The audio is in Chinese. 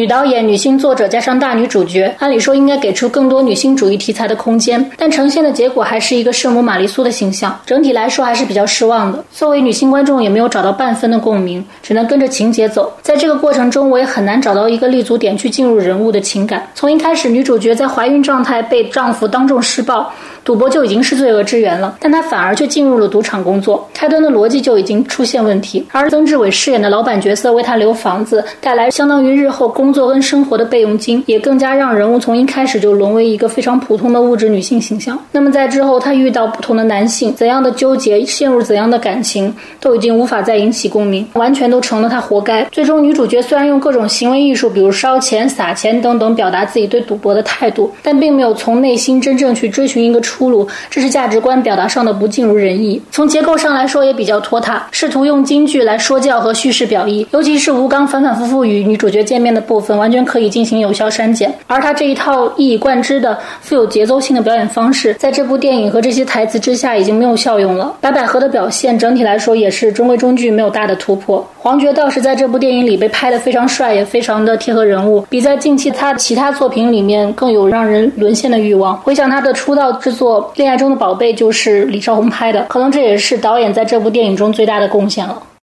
女导演、女性作者加上大女主角，按理说应该给出更多女性主义题材的空间，但呈现的结果还是一个圣母玛丽苏的形象。整体来说还是比较失望的。作为女性观众，也没有找到半分的共鸣，只能跟着情节走。在这个过程中，我也很难找到一个立足点去进入人物的情感。从一开始，女主角在怀孕状态被丈夫当众施暴。赌博就已经是罪恶之源了，但他反而却进入了赌场工作，开端的逻辑就已经出现问题。而曾志伟饰演的老板角色为他留房子，带来相当于日后工作跟生活的备用金，也更加让人物从一开始就沦为一个非常普通的物质女性形象。那么在之后，他遇到不同的男性，怎样的纠结，陷入怎样的感情，都已经无法再引起共鸣，完全都成了他活该。最终，女主角虽然用各种行为艺术，比如烧钱、撒钱等等，表达自己对赌博的态度，但并没有从内心真正去追寻一个。出路，这是价值观表达上的不尽如人意。从结构上来说也比较拖沓，试图用京剧来说教和叙事表意，尤其是吴刚反反复复与女主角见面的部分，完全可以进行有效删减。而他这一套一以贯之的富有节奏性的表演方式，在这部电影和这些台词之下已经没有效用了。白百合的表现整体来说也是中规中矩，没有大的突破。黄觉倒是在这部电影里被拍得非常帅，也非常的贴合人物，比在近期他其他作品里面更有让人沦陷的欲望。回想他的出道之做《恋爱中的宝贝》，就是李少红拍的，可能这也是导演在这部电影中最大的贡献了。